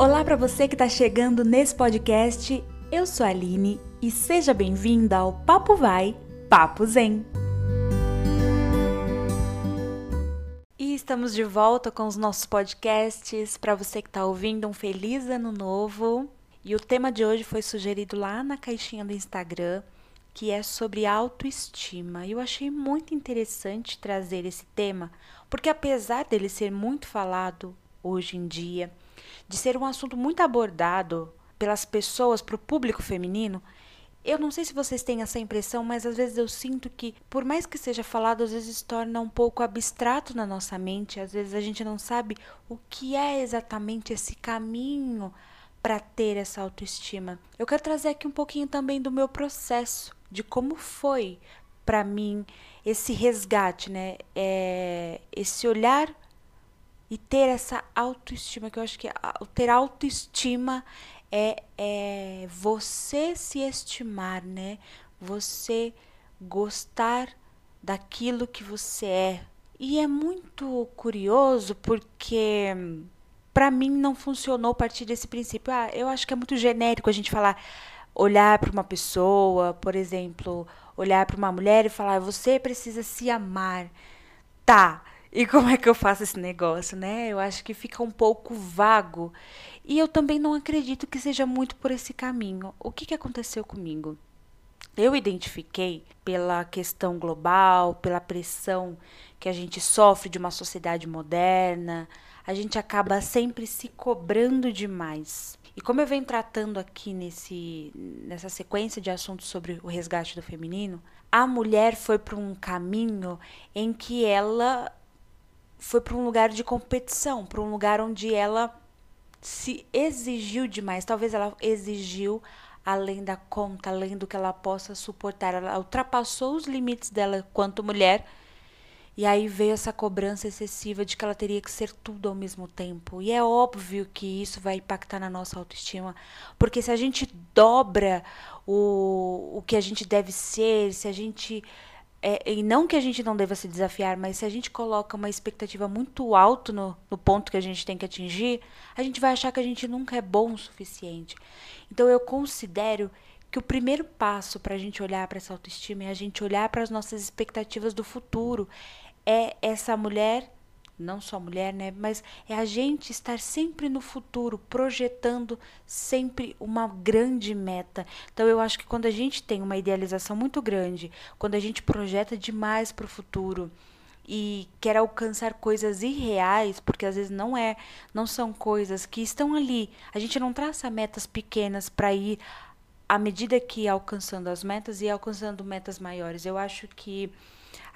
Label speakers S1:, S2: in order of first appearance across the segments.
S1: Olá para você que está chegando nesse podcast. Eu sou a Aline e seja bem-vinda ao Papo Vai, Papo Zen. E estamos de volta com os nossos podcasts. Para você que está ouvindo, um feliz ano novo. E o tema de hoje foi sugerido lá na caixinha do Instagram, que é sobre autoestima. E eu achei muito interessante trazer esse tema, porque apesar dele ser muito falado hoje em dia, de ser um assunto muito abordado pelas pessoas, para o público feminino, eu não sei se vocês têm essa impressão, mas às vezes eu sinto que, por mais que seja falado, às vezes torna um pouco abstrato na nossa mente, às vezes a gente não sabe o que é exatamente esse caminho para ter essa autoestima. Eu quero trazer aqui um pouquinho também do meu processo, de como foi para mim esse resgate, né? É, esse olhar e ter essa autoestima, que eu acho que ter autoestima é, é você se estimar, né? Você gostar daquilo que você é. E é muito curioso porque para mim não funcionou a partir desse princípio. Ah, eu acho que é muito genérico a gente falar olhar para uma pessoa, por exemplo, olhar para uma mulher e falar você precisa se amar. Tá, e como é que eu faço esse negócio, né? Eu acho que fica um pouco vago. E eu também não acredito que seja muito por esse caminho. O que, que aconteceu comigo? Eu identifiquei pela questão global, pela pressão que a gente sofre de uma sociedade moderna, a gente acaba sempre se cobrando demais. E como eu venho tratando aqui nesse, nessa sequência de assuntos sobre o resgate do feminino, a mulher foi para um caminho em que ela foi para um lugar de competição, para um lugar onde ela se exigiu demais. Talvez ela exigiu além da conta, além do que ela possa suportar. Ela ultrapassou os limites dela quanto mulher. E aí veio essa cobrança excessiva de que ela teria que ser tudo ao mesmo tempo. E é óbvio que isso vai impactar na nossa autoestima. Porque se a gente dobra o, o que a gente deve ser, se a gente é, e não que a gente não deva se desafiar, mas se a gente coloca uma expectativa muito alta no, no ponto que a gente tem que atingir, a gente vai achar que a gente nunca é bom o suficiente. Então eu considero que o primeiro passo para a gente olhar para essa autoestima é a gente olhar para as nossas expectativas do futuro. É essa mulher não só mulher, né? Mas é a gente estar sempre no futuro, projetando sempre uma grande meta. Então eu acho que quando a gente tem uma idealização muito grande, quando a gente projeta demais para o futuro e quer alcançar coisas irreais, porque às vezes não é, não são coisas que estão ali. A gente não traça metas pequenas para ir à medida que alcançando as metas e alcançando metas maiores. Eu acho que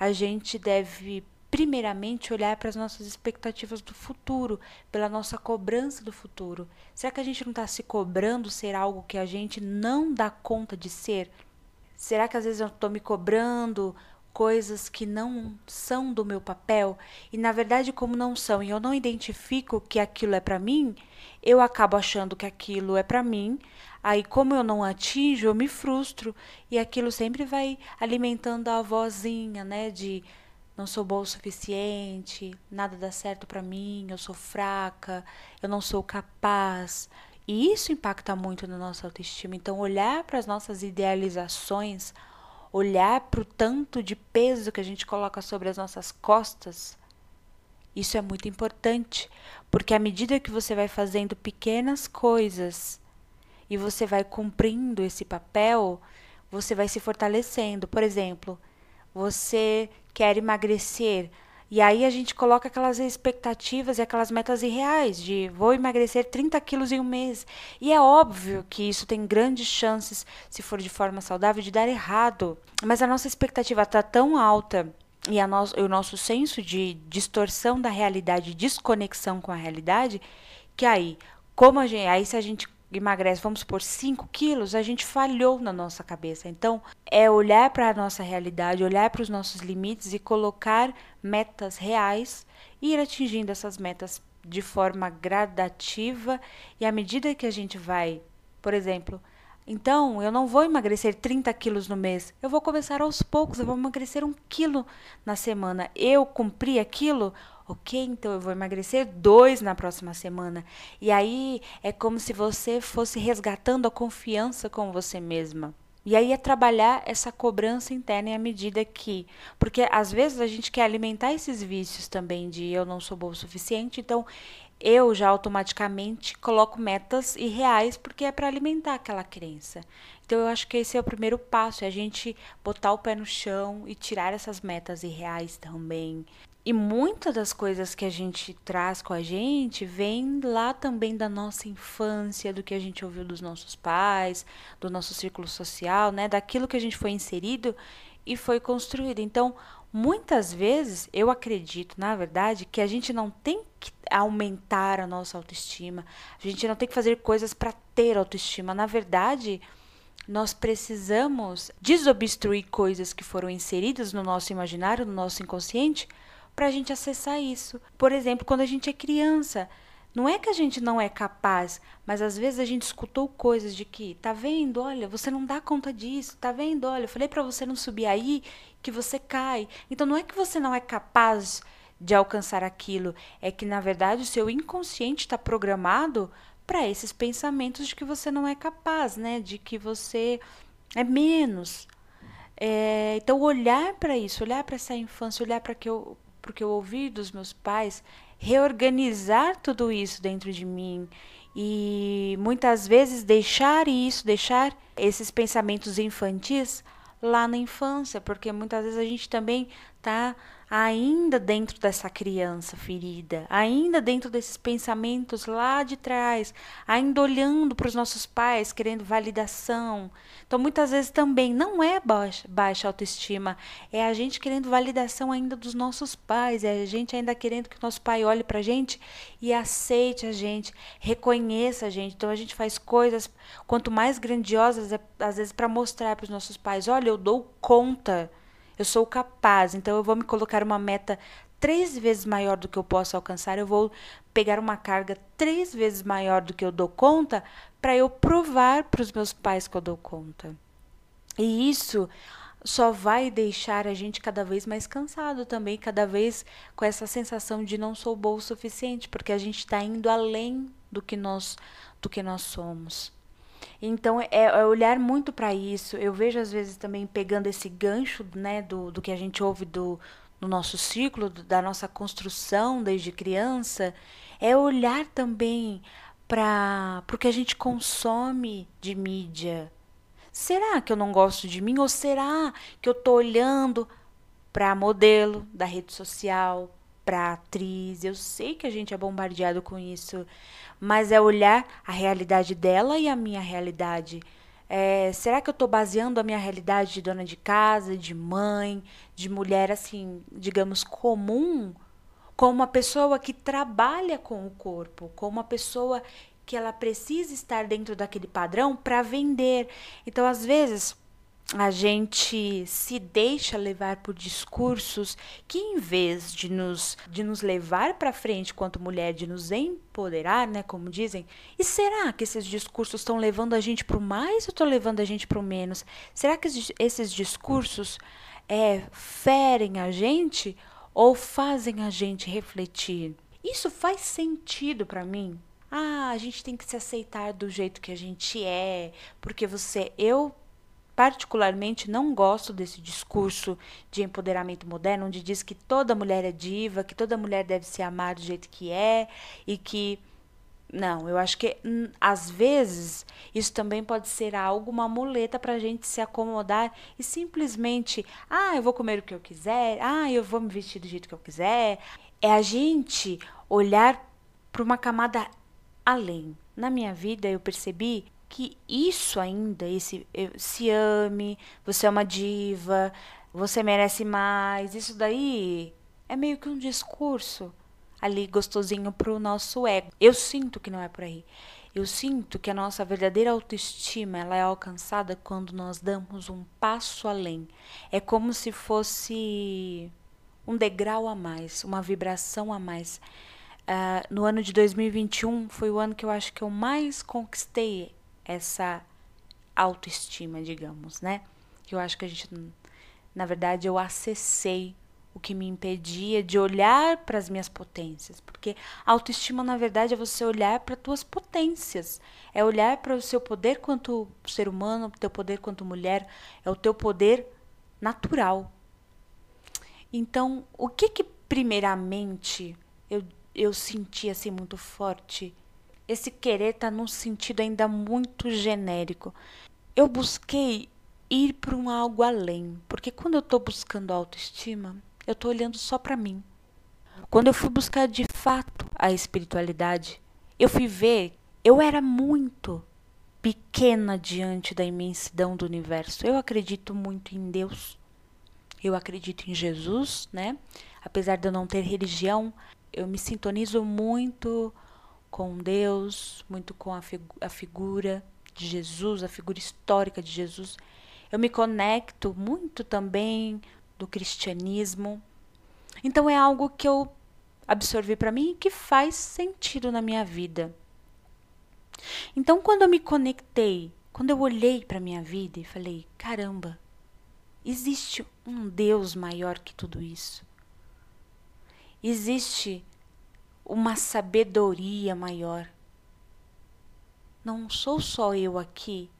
S1: a gente deve primeiramente olhar para as nossas expectativas do futuro, pela nossa cobrança do futuro. Será que a gente não está se cobrando ser algo que a gente não dá conta de ser? Será que às vezes eu estou me cobrando coisas que não são do meu papel e na verdade como não são e eu não identifico que aquilo é para mim, eu acabo achando que aquilo é para mim. Aí como eu não atinjo, eu me frustro e aquilo sempre vai alimentando a vozinha, né, de não sou boa o suficiente, nada dá certo para mim, eu sou fraca, eu não sou capaz. E isso impacta muito na nossa autoestima. Então, olhar para as nossas idealizações, olhar para o tanto de peso que a gente coloca sobre as nossas costas, isso é muito importante, porque à medida que você vai fazendo pequenas coisas e você vai cumprindo esse papel, você vai se fortalecendo. Por exemplo, você quer emagrecer. E aí a gente coloca aquelas expectativas e aquelas metas irreais de vou emagrecer 30 quilos em um mês. E é óbvio que isso tem grandes chances, se for de forma saudável, de dar errado. Mas a nossa expectativa está tão alta e a no o nosso senso de distorção da realidade, desconexão com a realidade, que aí, como a gente, aí se a gente emagrece, vamos por 5 quilos, a gente falhou na nossa cabeça. Então, é olhar para a nossa realidade, olhar para os nossos limites e colocar metas reais e ir atingindo essas metas de forma gradativa e à medida que a gente vai, por exemplo, então eu não vou emagrecer 30 quilos no mês, eu vou começar aos poucos, eu vou emagrecer um quilo na semana. Eu cumpri aquilo, Ok, então eu vou emagrecer dois na próxima semana. E aí é como se você fosse resgatando a confiança com você mesma. E aí é trabalhar essa cobrança interna em à medida que. Porque às vezes a gente quer alimentar esses vícios também de eu não sou bom o suficiente, então eu já automaticamente coloco metas irreais porque é para alimentar aquela crença. Então eu acho que esse é o primeiro passo, é a gente botar o pé no chão e tirar essas metas irreais também. E muitas das coisas que a gente traz com a gente vem lá também da nossa infância, do que a gente ouviu dos nossos pais, do nosso círculo social, né, daquilo que a gente foi inserido e foi construído. Então, muitas vezes eu acredito, na verdade, que a gente não tem que aumentar a nossa autoestima, a gente não tem que fazer coisas para ter autoestima. Na verdade, nós precisamos desobstruir coisas que foram inseridas no nosso imaginário, no nosso inconsciente para a gente acessar isso. Por exemplo, quando a gente é criança, não é que a gente não é capaz, mas às vezes a gente escutou coisas de que, tá vendo? Olha, você não dá conta disso, tá vendo? Olha, eu falei para você não subir aí que você cai. Então não é que você não é capaz de alcançar aquilo, é que na verdade o seu inconsciente está programado para esses pensamentos de que você não é capaz, né? De que você é menos. É, então olhar para isso, olhar para essa infância, olhar para que eu porque eu ouvi dos meus pais, reorganizar tudo isso dentro de mim e muitas vezes deixar isso, deixar esses pensamentos infantis lá na infância, porque muitas vezes a gente também tá ainda dentro dessa criança ferida, ainda dentro desses pensamentos lá de trás, ainda olhando para os nossos pais, querendo validação. Então, muitas vezes também não é baixa, baixa autoestima, é a gente querendo validação ainda dos nossos pais, é a gente ainda querendo que o nosso pai olhe para a gente e aceite a gente, reconheça a gente. Então, a gente faz coisas, quanto mais grandiosas, é, às vezes para mostrar para os nossos pais: olha, eu dou conta eu sou capaz, então eu vou me colocar uma meta três vezes maior do que eu posso alcançar, eu vou pegar uma carga três vezes maior do que eu dou conta para eu provar para os meus pais que eu dou conta. E isso só vai deixar a gente cada vez mais cansado também, cada vez com essa sensação de não sou bom o suficiente, porque a gente está indo além do que nós do que nós somos. Então é, é olhar muito para isso. Eu vejo às vezes também pegando esse gancho, né, do, do que a gente ouve do no nosso ciclo, do, da nossa construção desde criança, é olhar também para o que a gente consome de mídia. Será que eu não gosto de mim ou será que eu tô olhando para modelo da rede social, atriz? Eu sei que a gente é bombardeado com isso, mas é olhar a realidade dela e a minha realidade. É, será que eu estou baseando a minha realidade de dona de casa, de mãe, de mulher assim, digamos, comum, com uma pessoa que trabalha com o corpo, com uma pessoa que ela precisa estar dentro daquele padrão para vender. Então, às vezes, a gente se deixa levar por discursos que em vez de nos de nos levar para frente quanto mulher, de nos empoderar, né, como dizem, e será que esses discursos estão levando a gente para o mais ou estão levando a gente para o menos? Será que esses discursos é, ferem a gente ou fazem a gente refletir? Isso faz sentido para mim? Ah, a gente tem que se aceitar do jeito que a gente é, porque você, eu particularmente não gosto desse discurso de empoderamento moderno, onde diz que toda mulher é diva, que toda mulher deve se amar do jeito que é e que não, eu acho que hum, às vezes isso também pode ser algo, uma muleta para a gente se acomodar e simplesmente, ah, eu vou comer o que eu quiser, ah, eu vou me vestir do jeito que eu quiser. É a gente olhar para uma camada além. Na minha vida eu percebi que isso ainda, esse se ame, você é uma diva, você merece mais, isso daí é meio que um discurso ali gostosinho pro nosso ego. Eu sinto que não é por aí. Eu sinto que a nossa verdadeira autoestima ela é alcançada quando nós damos um passo além. É como se fosse um degrau a mais, uma vibração a mais. Uh, no ano de 2021 foi o ano que eu acho que eu mais conquistei essa autoestima, digamos, né? Eu acho que a gente, na verdade, eu acessei o que me impedia de olhar para as minhas potências, porque autoestima na verdade é você olhar para tuas potências, é olhar para o seu poder quanto ser humano, o teu poder quanto mulher, é o teu poder natural. Então, o que que primeiramente eu, eu senti assim muito forte? Esse querer está num sentido ainda muito genérico. Eu busquei ir para um algo além, porque quando eu estou buscando autoestima, eu estou olhando só para mim. Quando eu fui buscar de fato a espiritualidade, eu fui ver, eu era muito pequena diante da imensidão do universo. Eu acredito muito em Deus. Eu acredito em Jesus, né? Apesar de eu não ter religião, eu me sintonizo muito com Deus, muito com a, figu a figura de Jesus, a figura histórica de Jesus. Eu me conecto muito também do cristianismo. Então é algo que eu absorvi para mim e que faz sentido na minha vida. Então quando eu me conectei, quando eu olhei para minha vida e falei, caramba, existe um Deus maior que tudo isso. Existe uma sabedoria maior. Não sou só eu aqui,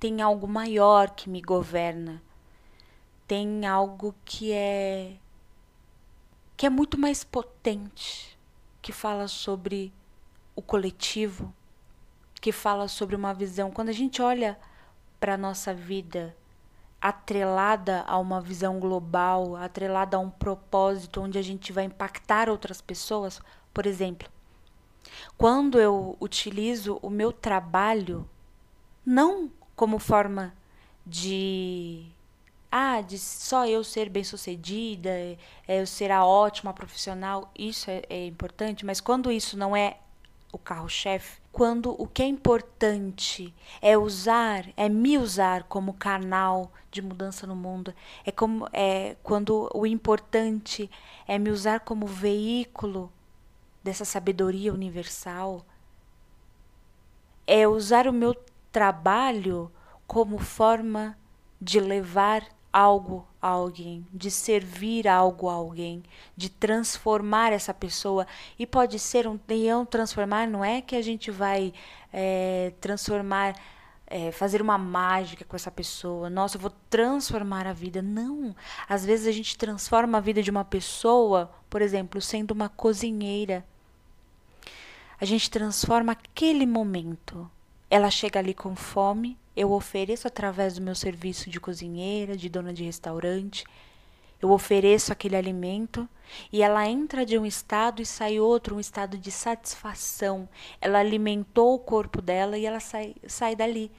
S1: tem algo maior que me governa tem algo que é que é muito mais potente, que fala sobre o coletivo, que fala sobre uma visão. Quando a gente olha para a nossa vida atrelada a uma visão global, atrelada a um propósito onde a gente vai impactar outras pessoas, por exemplo, quando eu utilizo o meu trabalho não como forma de ah, de só eu ser bem-sucedida, é, eu ser a ótima profissional, isso é, é importante, mas quando isso não é o carro-chefe, quando o que é importante é usar, é me usar como canal de mudança no mundo, é como é quando o importante é me usar como veículo dessa sabedoria universal, é usar o meu trabalho como forma de levar algo a alguém, de servir algo a alguém, de transformar essa pessoa. E pode ser um leão transformar, não é que a gente vai é, transformar, é, fazer uma mágica com essa pessoa. Nossa, eu vou transformar a vida. Não. Às vezes a gente transforma a vida de uma pessoa, por exemplo, sendo uma cozinheira. A gente transforma aquele momento. Ela chega ali com fome, eu ofereço através do meu serviço de cozinheira, de dona de restaurante, eu ofereço aquele alimento e ela entra de um estado e sai outro, um estado de satisfação. Ela alimentou o corpo dela e ela sai, sai dali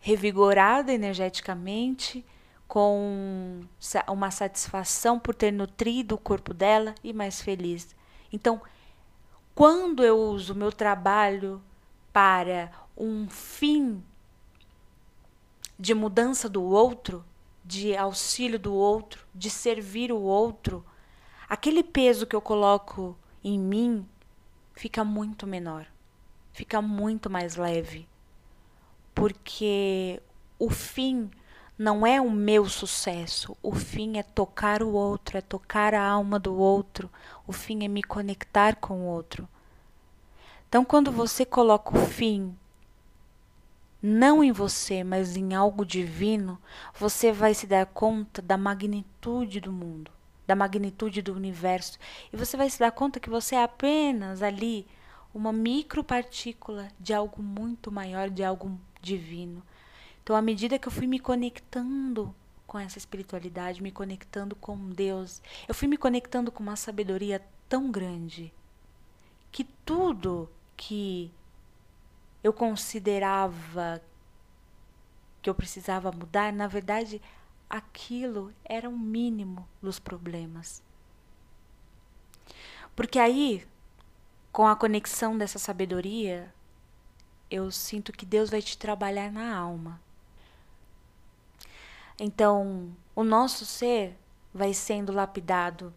S1: revigorada energeticamente, com uma satisfação por ter nutrido o corpo dela e mais feliz. Então, quando eu uso meu trabalho para um fim de mudança do outro, de auxílio do outro, de servir o outro, aquele peso que eu coloco em mim fica muito menor, fica muito mais leve. Porque o fim não é o meu sucesso, o fim é tocar o outro, é tocar a alma do outro, o fim é me conectar com o outro. Então, quando você coloca o fim não em você, mas em algo divino, você vai se dar conta da magnitude do mundo, da magnitude do universo, e você vai se dar conta que você é apenas ali uma micropartícula de algo muito maior, de algo divino. Então, à medida que eu fui me conectando com essa espiritualidade, me conectando com Deus, eu fui me conectando com uma sabedoria tão grande que tudo que eu considerava que eu precisava mudar, na verdade, aquilo era o um mínimo dos problemas. Porque aí, com a conexão dessa sabedoria, eu sinto que Deus vai te trabalhar na alma. Então, o nosso ser vai sendo lapidado.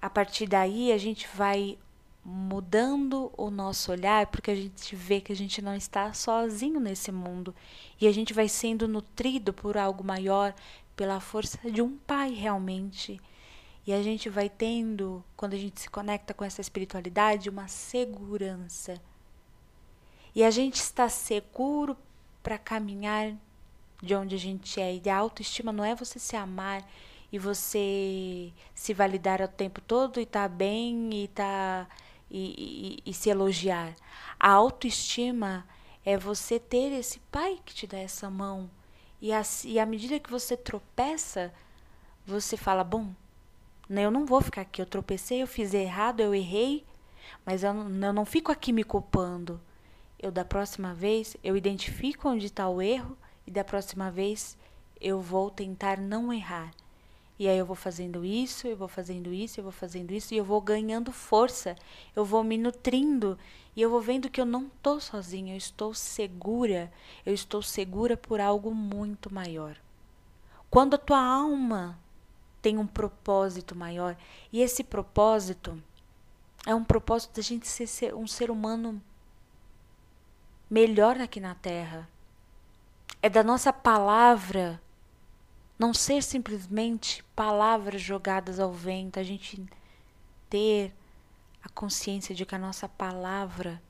S1: A partir daí, a gente vai mudando o nosso olhar, porque a gente vê que a gente não está sozinho nesse mundo e a gente vai sendo nutrido por algo maior, pela força de um pai realmente E a gente vai tendo, quando a gente se conecta com essa espiritualidade, uma segurança. E a gente está seguro para caminhar de onde a gente é. E a autoestima não é você se amar e você se validar o tempo todo e tá bem e tá e, e, e se elogiar. A autoestima é você ter esse pai que te dá essa mão. E, a, e à medida que você tropeça, você fala: bom, eu não vou ficar aqui. Eu tropecei, eu fiz errado, eu errei, mas eu, eu não fico aqui me culpando. Eu, da próxima vez, eu identifico onde está o erro e da próxima vez eu vou tentar não errar. E aí eu vou fazendo isso, eu vou fazendo isso, eu vou fazendo isso e eu vou ganhando força, eu vou me nutrindo e eu vou vendo que eu não estou sozinha, eu estou segura, eu estou segura por algo muito maior. Quando a tua alma tem um propósito maior, e esse propósito é um propósito da gente ser um ser humano melhor aqui na Terra. É da nossa palavra não ser simplesmente palavras jogadas ao vento, a gente ter a consciência de que a nossa palavra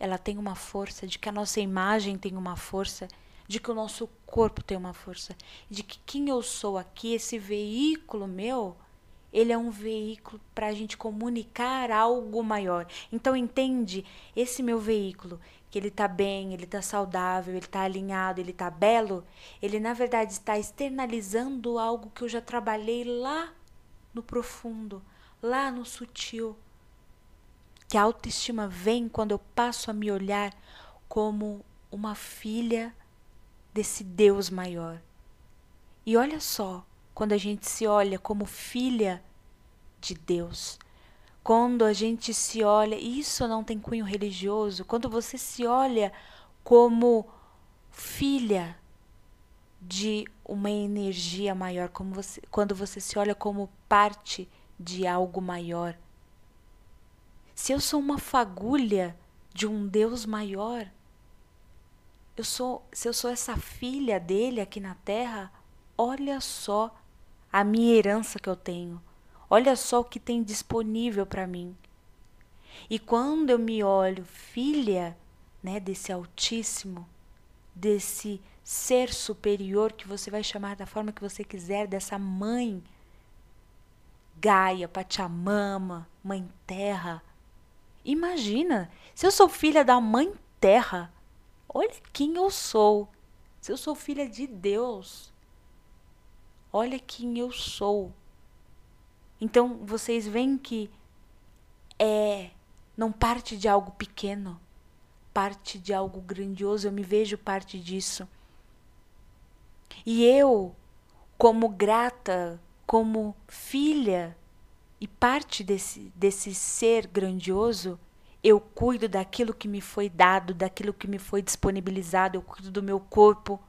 S1: ela tem uma força, de que a nossa imagem tem uma força, de que o nosso corpo tem uma força, de que quem eu sou aqui, esse veículo meu, ele é um veículo para a gente comunicar algo maior. Então entende esse meu veículo, que ele está bem, ele está saudável, ele está alinhado, ele está belo, ele na verdade está externalizando algo que eu já trabalhei lá no profundo, lá no sutil. Que a autoestima vem quando eu passo a me olhar como uma filha desse Deus maior. E olha só, quando a gente se olha como filha de Deus, quando a gente se olha, isso não tem cunho religioso, quando você se olha como filha de uma energia maior, como você, quando você se olha como parte de algo maior. Se eu sou uma fagulha de um Deus maior, eu sou, se eu sou essa filha dele aqui na terra, olha só a minha herança que eu tenho. Olha só o que tem disponível para mim. E quando eu me olho filha, né, desse Altíssimo, desse ser superior que você vai chamar da forma que você quiser, dessa mãe Gaia, Pachamama, Mãe Terra. Imagina, se eu sou filha da Mãe Terra, olha quem eu sou. Se eu sou filha de Deus, olha quem eu sou. Então vocês veem que é não parte de algo pequeno, parte de algo grandioso, eu me vejo parte disso. E eu, como grata, como filha e parte desse, desse ser grandioso, eu cuido daquilo que me foi dado, daquilo que me foi disponibilizado, eu cuido do meu corpo,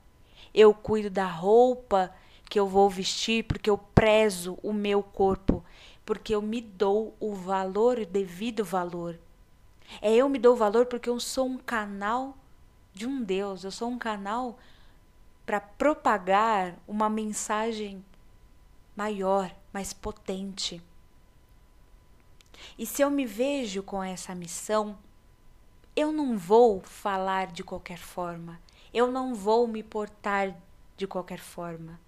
S1: eu cuido da roupa que eu vou vestir, porque eu prezo o meu corpo, porque eu me dou o valor, o devido valor. É eu me dou valor porque eu sou um canal de um Deus, eu sou um canal para propagar uma mensagem maior, mais potente. E se eu me vejo com essa missão, eu não vou falar de qualquer forma, eu não vou me portar de qualquer forma.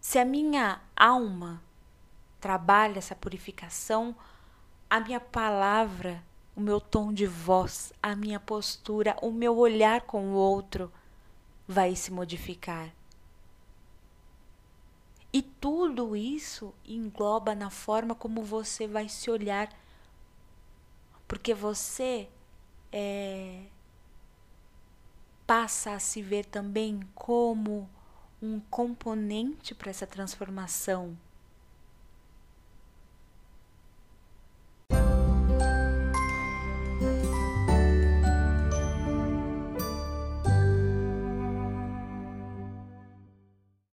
S1: Se a minha alma trabalha essa purificação, a minha palavra, o meu tom de voz, a minha postura, o meu olhar com o outro vai se modificar. E tudo isso engloba na forma como você vai se olhar, porque você é, passa a se ver também como um componente para essa transformação